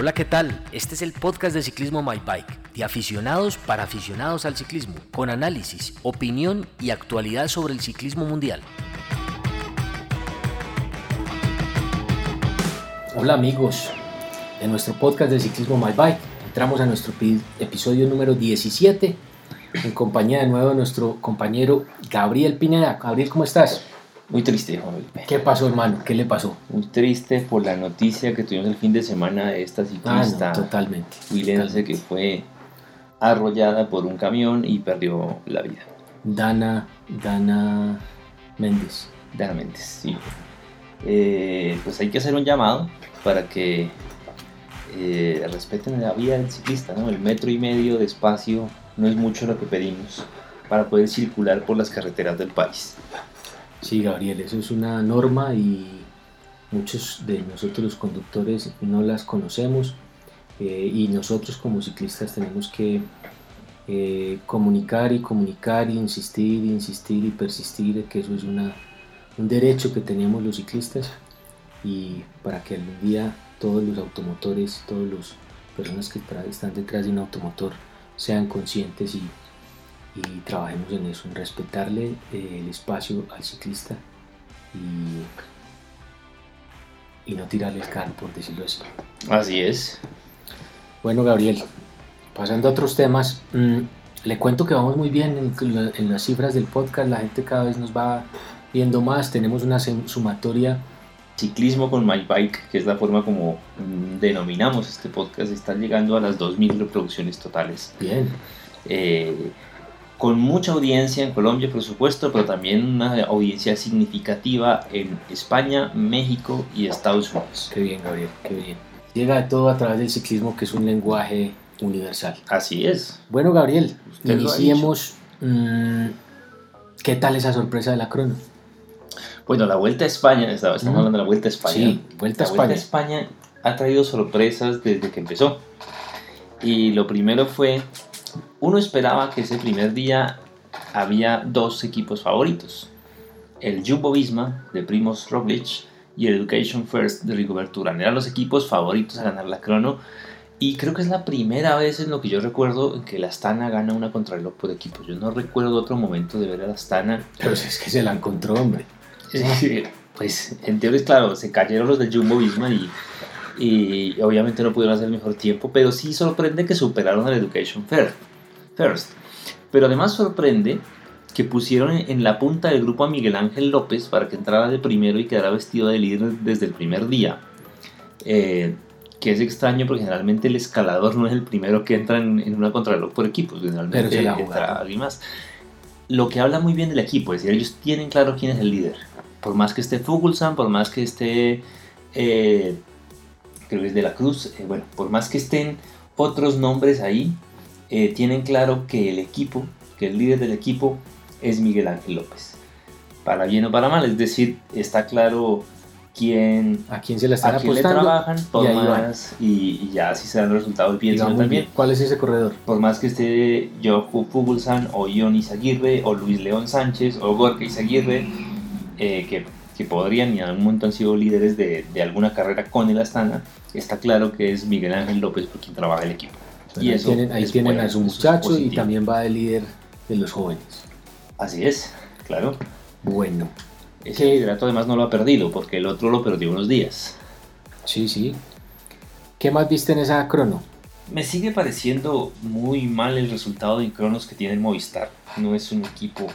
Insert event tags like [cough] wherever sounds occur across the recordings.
Hola, ¿qué tal? Este es el podcast de Ciclismo My Bike, de aficionados para aficionados al ciclismo, con análisis, opinión y actualidad sobre el ciclismo mundial. Hola amigos de nuestro podcast de Ciclismo My Bike. Entramos a nuestro episodio número 17 en compañía de nuevo de nuestro compañero Gabriel Pineda. Gabriel, ¿cómo estás? Muy triste, Juan Felipe. ¿Qué pasó, hermano? ¿Qué le pasó? Muy triste por la noticia que tuvimos el fin de semana de esta ciclista. Ah, no, totalmente. Que fue arrollada por un camión y perdió la vida. Dana, Dana Méndez. Dana Méndez, sí. Eh, pues hay que hacer un llamado para que eh, respeten la vida del ciclista, ¿no? El metro y medio de espacio no es mucho lo que pedimos para poder circular por las carreteras del país. Sí, Gabriel, eso es una norma y muchos de nosotros los conductores no las conocemos eh, y nosotros como ciclistas tenemos que eh, comunicar y comunicar, y insistir, insistir y persistir que eso es una, un derecho que tenemos los ciclistas y para que algún día todos los automotores, todas las personas que están detrás de un automotor sean conscientes y, y trabajemos en eso, en respetarle eh, el espacio al ciclista y, y no tirarle el carro, por decirlo así. Así es. Bueno, Gabriel, pasando a otros temas, mmm, le cuento que vamos muy bien en, en, las cifras del podcast, la gente cada vez nos va viendo más, tenemos una sumatoria. Ciclismo con My Bike, que es la forma como mmm, denominamos este podcast, está llegando a las 2.000 reproducciones totales. Bien. Eh, con mucha audiencia en Colombia, por supuesto, pero también una audiencia significativa en España, México y Estados Unidos. Qué bien, Gabriel, qué bien. Llega todo a través del ciclismo, que es un lenguaje universal. Así es. Bueno, Gabriel, Usted iniciemos. Mmm, ¿Qué tal esa sorpresa de la crono? Bueno, la Vuelta a España, estamos mm. hablando de la Vuelta a España. Sí, Vuelta a la España. Vuelta a España ha traído sorpresas desde que empezó. Y lo primero fue uno esperaba que ese primer día había dos equipos favoritos, el Jumbo Visma de Primoz Roglic y el Education First de Rigoberto Urán. Eran los equipos favoritos a ganar la crono y creo que es la primera vez en lo que yo recuerdo en que la Astana gana una contrarreloj por equipos. Yo no recuerdo otro momento de ver a la Astana. Pero es que se la encontró, hombre. pues en teoría, claro, se cayeron los del Jumbo Visma y y obviamente no pudieron hacer mejor tiempo, pero sí sorprende que superaron al Education First. Pero además sorprende que pusieron en la punta del grupo a Miguel Ángel López para que entrara de primero y quedara vestido de líder desde el primer día. Eh, que es extraño porque generalmente el escalador no es el primero que entra en, en una contrarreloj por equipos, generalmente Pero se entra alguien más. Lo que habla muy bien del equipo, es decir, ellos tienen claro quién es el líder. Por más que esté Fuglsang, por más que esté eh, creo que es de la Cruz, eh, bueno, por más que estén otros nombres ahí, eh, tienen claro que el equipo, que el líder del equipo es Miguel Ángel López. Para bien o para mal, es decir, está claro quién, a quién se le están a quién le apostando trabajan, por y más, y, y ya si se dan los resultados bien, también. bien. ¿Cuál es ese corredor? Por más que esté Joe Fuglsang o Ion Izaguirre o Luis León Sánchez o Gorka Izaguirre, eh, que, que podrían y en algún momento han sido líderes de, de alguna carrera con el Astana, está claro que es Miguel Ángel López por quien trabaja el equipo. Bueno, y ahí eso tienen, ahí a su es muchacho y también va de líder de los jóvenes. Así es, claro. Bueno, Ese liderato además no lo ha perdido porque el otro lo perdió unos días. sí, sí. ¿Qué más viste en esa crono? Me sigue pareciendo muy mal el resultado de Cronos que tiene el Movistar. No es un equipo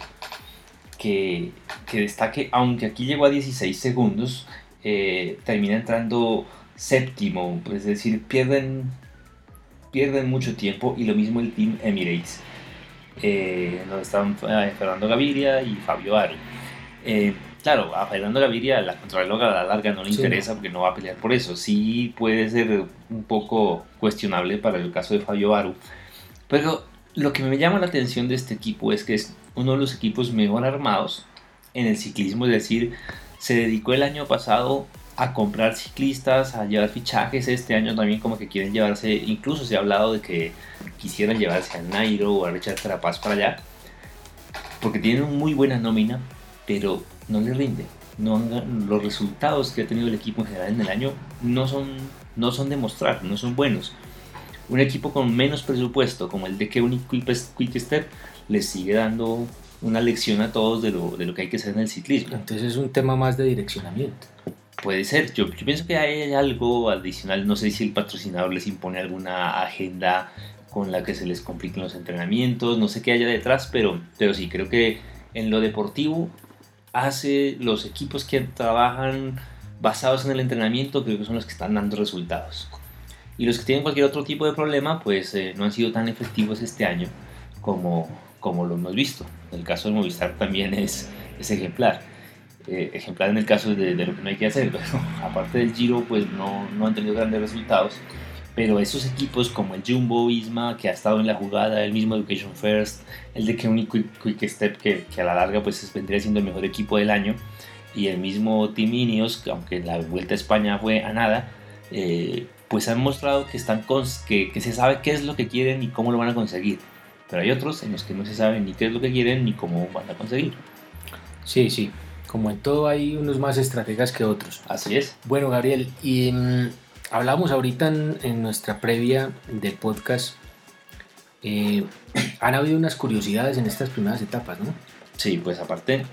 que, que destaque, aunque aquí llegó a 16 segundos, eh, termina entrando séptimo, es decir, pierden, pierden mucho tiempo y lo mismo el Team Emirates, eh, donde están eh, Fernando Gaviria y Fabio Aro. Eh, claro, a Fernando Gaviria la contrarreloj a la larga no le interesa porque no va a pelear por eso. Sí puede ser un poco cuestionable para el caso de Fabio Baru. Pero lo que me llama la atención de este equipo es que es uno de los equipos mejor armados en el ciclismo, es decir, se dedicó el año pasado a comprar ciclistas, a llevar fichajes. Este año también como que quieren llevarse, incluso se ha hablado de que quisieran llevarse a Nairo o a Richard Carapaz para allá, porque tienen muy buena nómina, pero no le rinde. No los resultados que ha tenido el equipo en general en el año no son, no son de mostrar, no son buenos. Un equipo con menos presupuesto como el de Kevin Quick Step les sigue dando una lección a todos de lo, de lo que hay que hacer en el ciclismo. Entonces es un tema más de direccionamiento. Puede ser, yo, pienso que hay algo adicional, no sé si el patrocinador les impone alguna agenda con la que se les compliquen los entrenamientos, no sé qué haya detrás, pero, pero sí, creo que en lo deportivo hace los equipos que trabajan basados en el entrenamiento, creo que son los que están dando resultados. Y los que tienen cualquier otro tipo de problema, pues eh, no han sido tan efectivos este año como, como lo hemos visto. El caso de Movistar también es, es ejemplar. Eh, ejemplar en el caso de, de, lo que no hay que hacer, [laughs] pero aparte del Giro, pues no, no han tenido grandes resultados. Pero esos equipos como el Jumbo Isma, que ha estado en la jugada, el mismo Education First, el de Kevin Quick, Quick Step, que, que, a la larga pues vendría siendo el mejor equipo del año, y el mismo Team Ineos, que aunque la Vuelta a España fue a nada, eh, pues han mostrado que, están que, que se sabe qué es lo que quieren y cómo lo van a conseguir. Pero hay otros en los que no se sabe ni qué es lo que quieren ni cómo van a conseguir. Sí, sí. Como en todo hay unos más estrategas que otros. Así es. Bueno, Gabriel, y mm, hablamos ahorita en, nuestra previa del podcast. Eh, [clears throat] han habido unas curiosidades en estas primeras etapas, ¿no? Sí, pues aparte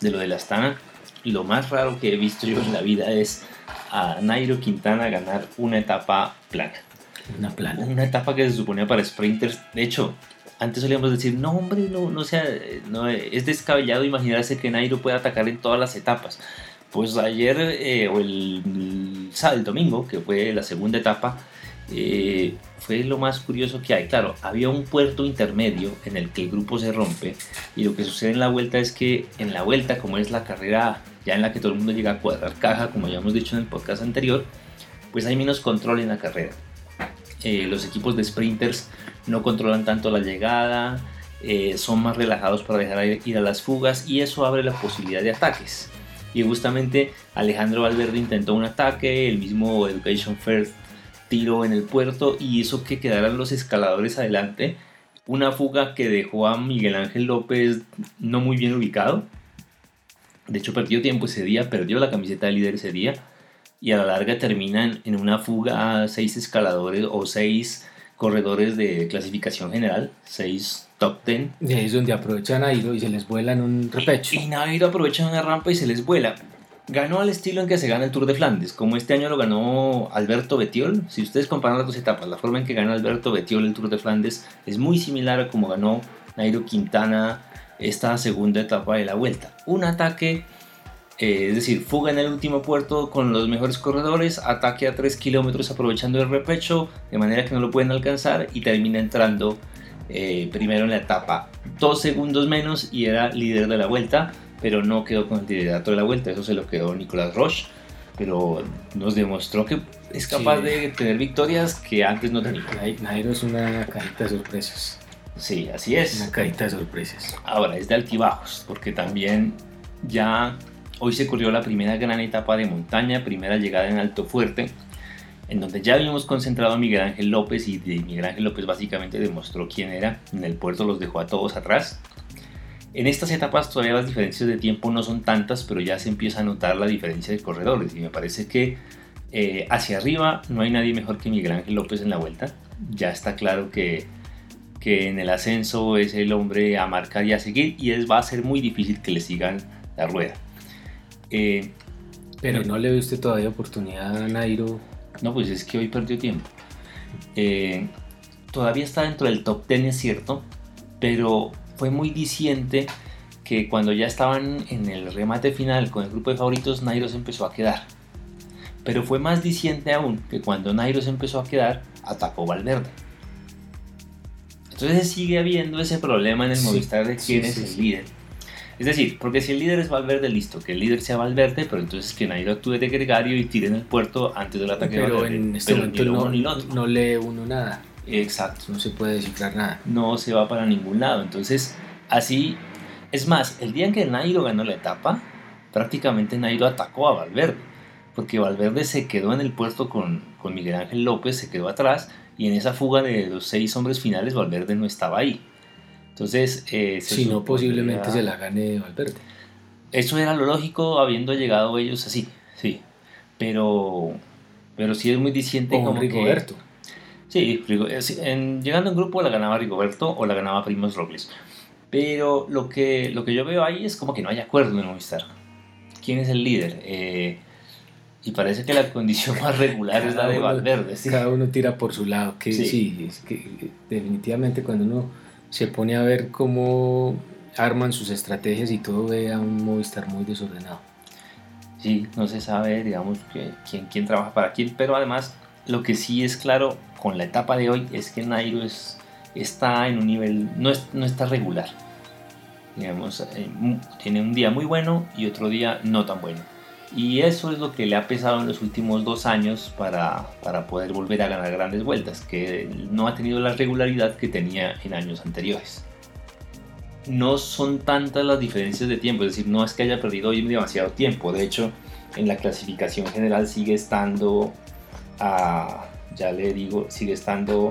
de lo de la Astana, lo más raro que he visto yo en la vida es a Nairo Quintana ganar una etapa plana. Una plana. Una etapa que se suponía para sprinters. De hecho, antes solíamos decir, no hombre, no, no sea, no, es descabellado imaginarse que Nairo puede atacar en todas las etapas. Pues ayer eh, o el, el, domingo, que fue la segunda etapa, eh, fue lo más curioso que hay. Claro, había un puerto intermedio en el que el grupo se rompe y lo que sucede en la vuelta es que en la vuelta, como es la carrera ya en la que todo el mundo llega a cuadrar caja, como ya hemos dicho en el podcast anterior, pues hay menos control en la carrera. Eh, los equipos de sprinters no controlan tanto la llegada, son más relajados para dejar ir a las fugas y eso abre la posibilidad de ataques y justamente Alejandro Valverde intentó un ataque, el mismo Education First tiró en el puerto y hizo que quedaran los escaladores adelante. Una fuga que dejó a Miguel Ángel López no muy bien ubicado. De hecho, perdió tiempo ese día, perdió la camiseta de líder ese día. Y a la larga terminan en una fuga a seis escaladores o seis corredores de clasificación general, seis top 10. Y ahí es donde aprovechan Nairo y se les vuela en un repecho. Y, Nairo aprovecha una rampa y se les vuela. Ganó al estilo en que se gana el Tour de Flandes, como este año lo ganó Alberto Betiol. Si ustedes comparan las dos etapas, la forma en que ganó Alberto Betiol el Tour de Flandes es muy similar a como ganó Nairo Quintana esta segunda etapa de la vuelta. Un ataque, eh, es decir, fuga en el último puerto con los mejores corredores, ataque a 3 kilómetros aprovechando el repecho, de manera que no lo pueden alcanzar y termina entrando eh, primero en la etapa, dos segundos menos y era líder de la vuelta, pero no quedó con el liderato de la vuelta, eso se lo quedó Nicolás Roche, pero nos demostró que es capaz de tener victorias que antes no tenía. Nairo es una cajita de sorpresas. Sí, así es. Una cajita de sorpresas. Ahora, es de altibajos, porque también ya hoy se corrió la primera gran etapa de montaña, primera llegada en Alto Fuerte, en donde ya habíamos concentrado a Miguel Ángel López y Miguel Ángel López básicamente demostró quién era, en el puerto los dejó a todos atrás. En estas etapas todavía las diferencias de tiempo no son tantas, pero ya se empieza a notar la diferencia de corredores y me parece que eh, hacia arriba no hay nadie mejor que Miguel Ángel López en la vuelta. Ya está claro que, que en el ascenso es el hombre a marcar y a seguir y es, va a ser muy difícil que le sigan la rueda. Eh, pero no le ve usted todavía oportunidad a Nairo no, pues es que hoy perdió tiempo. Eh, todavía está dentro del top 10, es cierto, pero fue muy diciente que cuando ya estaban en el remate final con el grupo de favoritos, Nairo se empezó a quedar. Pero fue más diciente aún que cuando Nairo se empezó a quedar, atacó Valverde. Entonces sigue habiendo ese problema en el Movistar de quién es el líder. Es decir, porque si el líder es Valverde, listo, que el líder sea Valverde, pero entonces que Nairo actúe de gregario y tire en el puerto antes del ataque Pero de Valverde. en este Pero momento ni lo no, uno ni lo otro. no lee uno nada. Exacto. No se puede descifrar nada. No se va para ningún lado. Entonces, así. Es más, el día en que Nairo ganó la etapa, prácticamente Nairo atacó a Valverde. Porque Valverde se quedó en el puesto con, con Miguel Ángel López, se quedó atrás. Y en esa fuga de los seis hombres finales, Valverde no estaba ahí. Entonces, eh, Si no, posiblemente se la gane Valverde. Eso era lo lógico habiendo llegado ellos así, sí. Pero, pero sí es muy diciente O como que- Rigoberto. Sí, Rigo- eh, sí, en- llegando en grupo la ganaba Rigoberto o la ganaba Primos Robles. Pero lo que, lo que yo veo ahí es como que no hay acuerdo en Movistar. ¿Quién es el líder? Eh, y parece que la [laughs] condición más regular es la de uno- Valverde. ¿sí? Cada uno tira por su lado. Que Sí. sí. es que definitivamente cuando uno se pone a ver cómo arman sus estrategias y todo, ve a un Movistar muy desordenado. Sí, no se sabe, digamos, quién, quién trabaja para quién, pero además lo que sí es claro con la etapa de hoy es que Nairo es, está en un nivel, no, es- no está regular. Digamos, eh, tiene un día muy bueno y otro día no tan bueno. Y eso es lo que le ha pesado en los últimos dos años para, para poder volver a ganar grandes vueltas, que no ha tenido la regularidad que tenía en años anteriores no son tantas las diferencias de tiempo, es decir, no es que haya perdido hoy demasiado tiempo, de hecho, en la clasificación general sigue estando a, ya le digo, sigue estando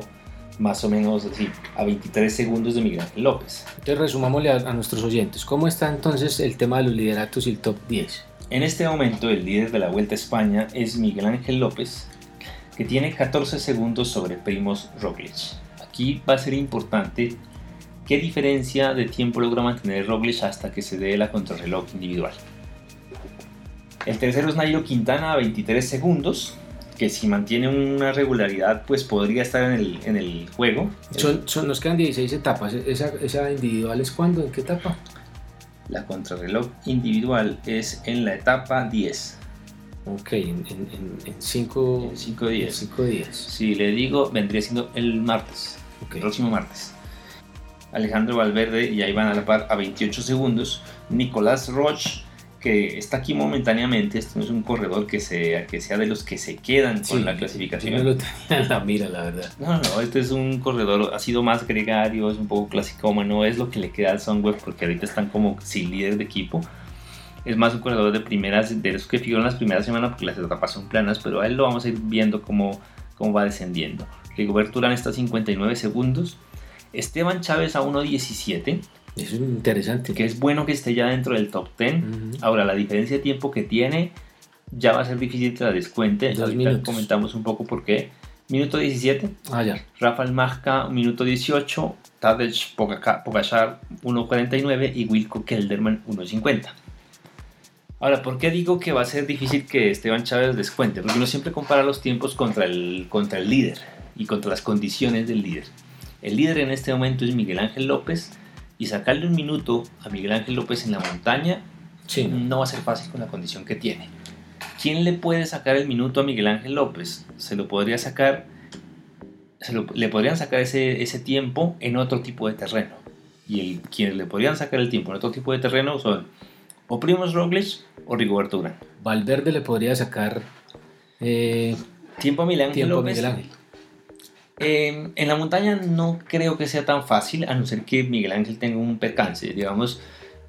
más o menos así, a 23 segundos de Miguel Ángel López. Entonces resumámosle a, nuestros oyentes. ¿Cómo está entonces el tema de los lideratos y el top 10? En este momento el líder de la Vuelta a España es Miguel Ángel López, que tiene 14 segundos sobre Primos Roglic. Aquí va a ser importante qué diferencia de tiempo logra mantener Roglic hasta que se dé la contrarreloj individual. El tercero es Nairo Quintana a 23 segundos, que si mantiene una regularidad pues podría estar en el, juego. Son, nos quedan 16 etapas. ¿Esa, ¿Esa individual es cuándo? ¿En qué etapa? La contrarreloj individual es en la etapa 10, Ok, en 5 en 5 días. Si le digo, vendría siendo el martes. El próximo martes. Alejandro Valverde y ahí van a la par a 28 segundos. Nicolás Roche, que está aquí momentáneamente, este no es un corredor que sea, que sea de los que se quedan con Sí, la Yo clasificación. no lo tenía en la mira, la verdad. No, no, este es un corredor, ha sido más gregario, es un poco clasicómano, es lo que le queda al Sunweb porque ahorita están como sin líder de equipo. Es más un corredor de primeras, de los que figuran las primeras semanas porque las etapas son planas, pero a él lo vamos a ir viendo cómo, cómo va descendiendo. Rigoberto Urán está a 59 segundos. Esteban Chávez a 1.17, Eso es interesante. que es bueno que esté ya dentro del top 10. Ujú. Ahora, la diferencia de tiempo que tiene ya va a ser difícil que la descuente. Dos Ahorita minutos. comentamos un poco por qué. Minuto 17, Ah, ya. Rafael Majka, minuto 18, Tadej Pogaca- Pogacar, 1.49 y Wilco Kelderman, 1.50. Ahora, ¿por qué digo que va a ser difícil que Esteban Chávez descuente? Porque uno siempre compara los tiempos contra el, contra el líder y contra las condiciones del líder. El líder en este momento es Miguel Ángel López y sacarle un minuto a Miguel Ángel López en la montaña Sí, ¿no? va a ser fácil con la condición que tiene. ¿Quién le puede sacar el minuto a Miguel Ángel López? Se lo podría sacar, se lo- le podrían sacar ese, ese tiempo en otro tipo de terreno. Y el, quienes le podrían sacar el tiempo en otro tipo de terreno son o Primoz Roglic o Rigoberto Urán. Valverde le podría sacar eh, Tiempo a Miguel Ángel tiempo a López. Miguel Ángel. Eh, en la montaña no creo que sea tan fácil, a no ser que Miguel Ángel tenga un percance. Digamos,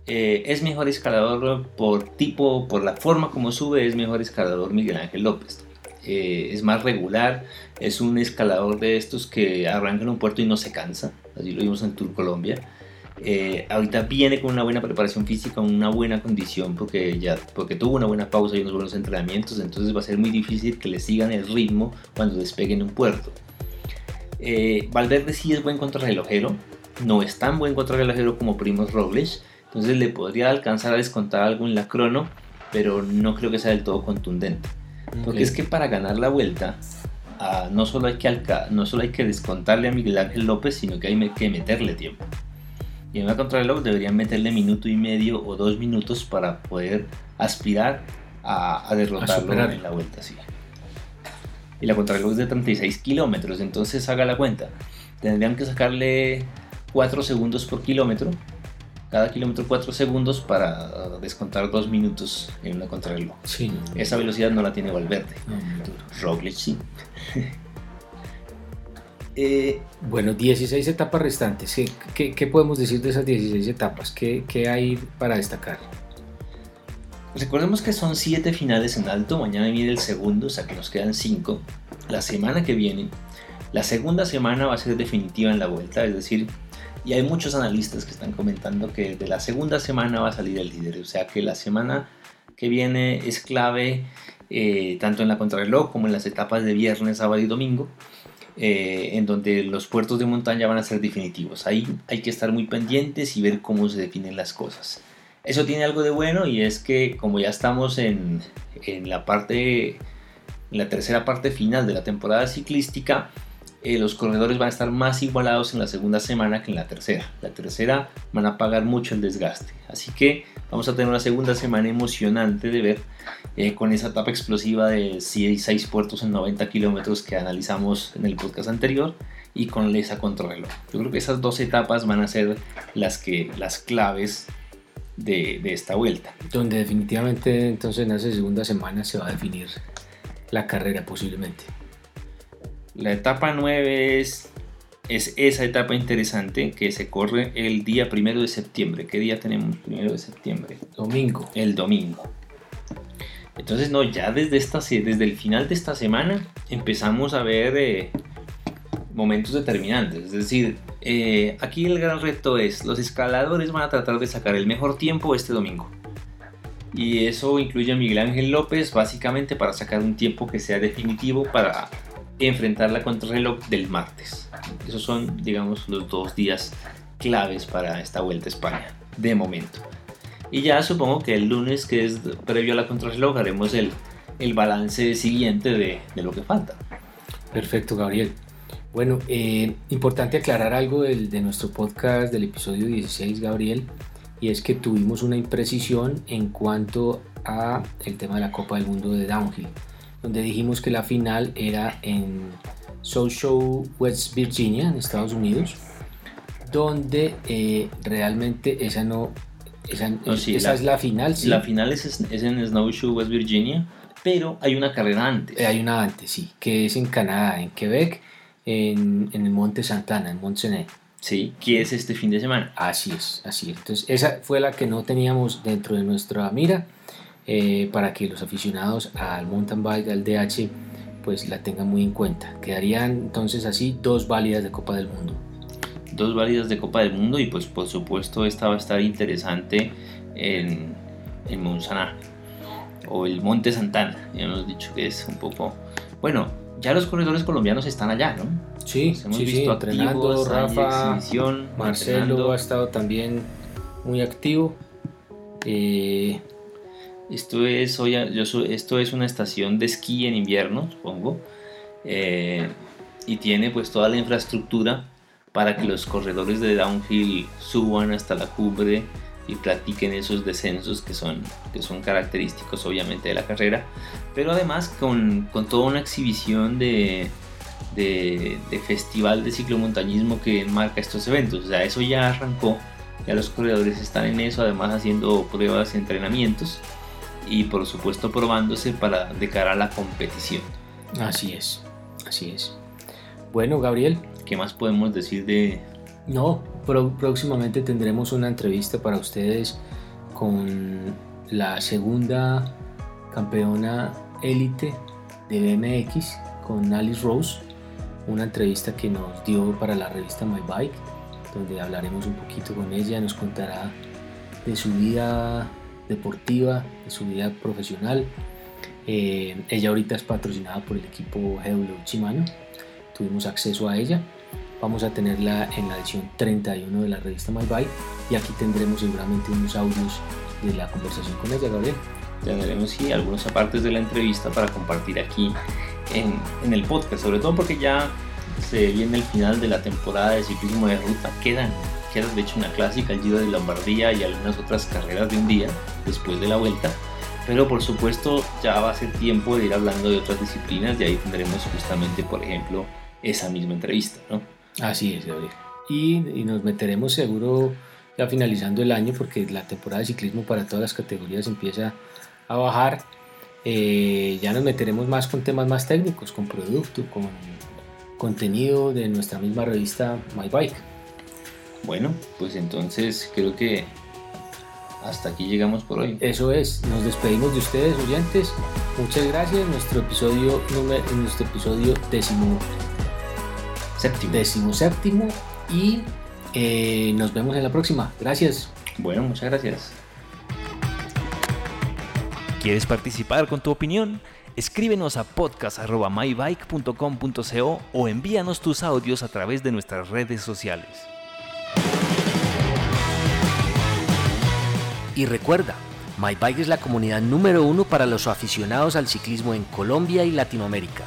eh, es mejor escalador por tipo, por la forma como sube, es mejor escalador Miguel Ángel López. Eh, es más regular, es un escalador de estos que arranca en un puerto y no se cansa. Así lo vimos en Tour Colombia. Eh, ahorita viene con una buena preparación física, una buena condición, porque ya porque tuvo una buena pausa y unos buenos entrenamientos, entonces va a ser muy difícil que le sigan el ritmo cuando despeguen un puerto. Eh, Valverde sí es buen contrarrelojero, no es tan buen contrarrelojero como Primoz Roglic, entonces le podría alcanzar a descontar algo en la crono, pero no creo que sea del todo contundente. Porque es que para ganar la vuelta, ah, no, solo hay que no solo hay que descontarle a Miguel Ángel López, sino que hay me- que meterle tiempo. Y en una contrarreloj deberían meterle minuto y medio o dos minutos para poder aspirar a, a derrotarlo superarlo. en la vuelta. Sí. Y la contrarreloj es de 36 kilómetros, entonces haga la cuenta. Tendrían que sacarle 4 segundos por kilómetro cada kilómetro 4 segundos para descontar 2 minutos en una contrarreloj. Sí, Esa velocidad no la tiene Valverde. no. Roglic sí. [laughs] Eh, Bueno, 16 etapas restantes. ¿Qué, qué, qué podemos decir de esas 16 etapas? ¿Qué, qué hay para destacar? Recordemos que son 7 finales en alto. Mañana viene el segundo, o sea que nos quedan 5. La semana que viene, la segunda semana va a ser definitiva en la vuelta, es decir, y hay muchos analistas que están comentando que de la segunda semana va a salir el líder, o sea que la semana que viene es clave eh, tanto en la contrarreloj como en las etapas de viernes, sábado y domingo, eh, en donde los puertos de montaña van a ser definitivos. Ahí hay que estar muy pendientes y ver cómo se definen las cosas. Eso tiene algo de bueno y es que como ya estamos en, la parte, la tercera parte final de la temporada ciclística, eh, los corredores van a estar más igualados en la segunda semana que en la tercera. La tercera van a pagar mucho el desgaste. Así que vamos a tener una segunda semana emocionante de ver eh, con esa etapa explosiva de 6 puertos en 90 kilómetros que analizamos en el podcast anterior y con esa contrarreloj. Yo creo que esas dos etapas van a ser las, que, las claves de, de esta vuelta. Donde definitivamente entonces en esa segunda semana se va a definir la carrera posiblemente. La etapa 9 es, es esa etapa interesante que se corre el día primero de septiembre. ¿Qué día tenemos primero de septiembre? Domingo. El domingo. Entonces, no, ya desde, esta, desde el final de esta semana empezamos a ver eh, momentos determinantes. Es decir, eh, aquí el gran reto es, los escaladores van a tratar de sacar el mejor tiempo este domingo. Y eso incluye a Miguel Ángel López básicamente para sacar un tiempo que sea definitivo para enfrentar la contrarreloj del martes. Esos son, digamos, los dos días claves para esta vuelta a España, de momento. Y ya supongo que el lunes, que es previo a la contrarreloj, haremos el, el balance siguiente de, de lo que falta. Perfecto, Gabriel. Bueno, eh, importante aclarar algo del- de nuestro podcast del episodio 16, Gabriel, y es que tuvimos una imprecisión en cuanto a el tema de la Copa del Mundo de Downhill, donde dijimos que la final era en Show, West Virginia, en Estados Unidos, donde eh, realmente esa no, esa, No, sí, esa la- es la final, sí. La final es, es en Snowshoe, West Virginia, pero hay una carrera antes. Eh, Hay una antes, sí, que es en Canadá, en Quebec, en, en el Monte Santana, en Montsenet. Sí, que es este fin de semana. Así es, así es. Entonces, esa fue la que no teníamos dentro de nuestra mira eh, para que los aficionados al mountain bike, al DH, pues la tengan muy en cuenta. Quedarían entonces así dos válidas de Copa del Mundo. Dos válidas de Copa del Mundo y pues por supuesto esta va a estar interesante en, en Monsaná o el Monte Santana. Ya hemos dicho que es un poco... Bueno, ya los corredores colombianos están allá, ¿no? Sí, Los hemos sí, sí, visto entrenando, activos, Rafa, Marcelo entrenando. ha estado también muy activo. Eh, Esto es, oye, yo esto es una estación de esquí en invierno, supongo, eh, y tiene pues toda la infraestructura para que los corredores de downhill suban hasta la cumbre y practiquen esos descensos que son, que son característicos obviamente de la carrera, pero además con, con toda una exhibición de, de, de festival de ciclomontañismo que marca estos eventos, o sea, eso ya arrancó, ya los corredores están en eso, además haciendo pruebas y entrenamientos y por supuesto probándose para de cara a la competición. así es, así es. Bueno, Gabriel, ¿Qué más podemos decir de No, próximamente tendremos una entrevista para ustedes con la segunda campeona élite de BMX, con Alice Rose, una entrevista que nos dio para la revista My Bike, donde hablaremos un poquito con ella, nos contará de su vida deportiva, de su vida profesional. Eh, ella ahorita es patrocinada por el equipo Heulo Shimano, tuvimos acceso a ella. Vamos a tenerla en la edición 31 de la revista Bike y aquí tendremos seguramente unos audios de la conversación con ella, Gabriel. tendremos sí, algunos apartes de la entrevista para compartir aquí en, el podcast, sobre todo porque ya se viene el final de la temporada de ciclismo de ruta, quedan, queda de hecho una clásica, el Giro de Lombardía y algunas otras carreras de un día después de la vuelta, pero por supuesto ya va a ser tiempo de ir hablando de otras disciplinas y ahí tendremos justamente, por ejemplo, esa misma entrevista, ¿no? Así es, Gabriel. Y, y nos meteremos seguro ya finalizando el año porque la temporada de ciclismo para todas las categorías empieza a bajar. Eh, ya nos meteremos más con temas más técnicos, con producto, con contenido de nuestra misma revista My Bike. Bueno, pues entonces creo que hasta aquí llegamos por hoy. Eso es, nos despedimos de ustedes oyentes. Muchas gracias. Nuestro episodio número, nuestro episodio décimo séptimo. Décimo séptimo y eh, nos vemos en la próxima. Gracias. Bueno, muchas gracias. ¿Quieres participar con tu opinión? Escríbenos a podcast.mybike.com.co o envíanos tus audios a través de nuestras redes sociales. Y recuerda, MyBike es la comunidad número uno para los aficionados al ciclismo en Colombia y Latinoamérica.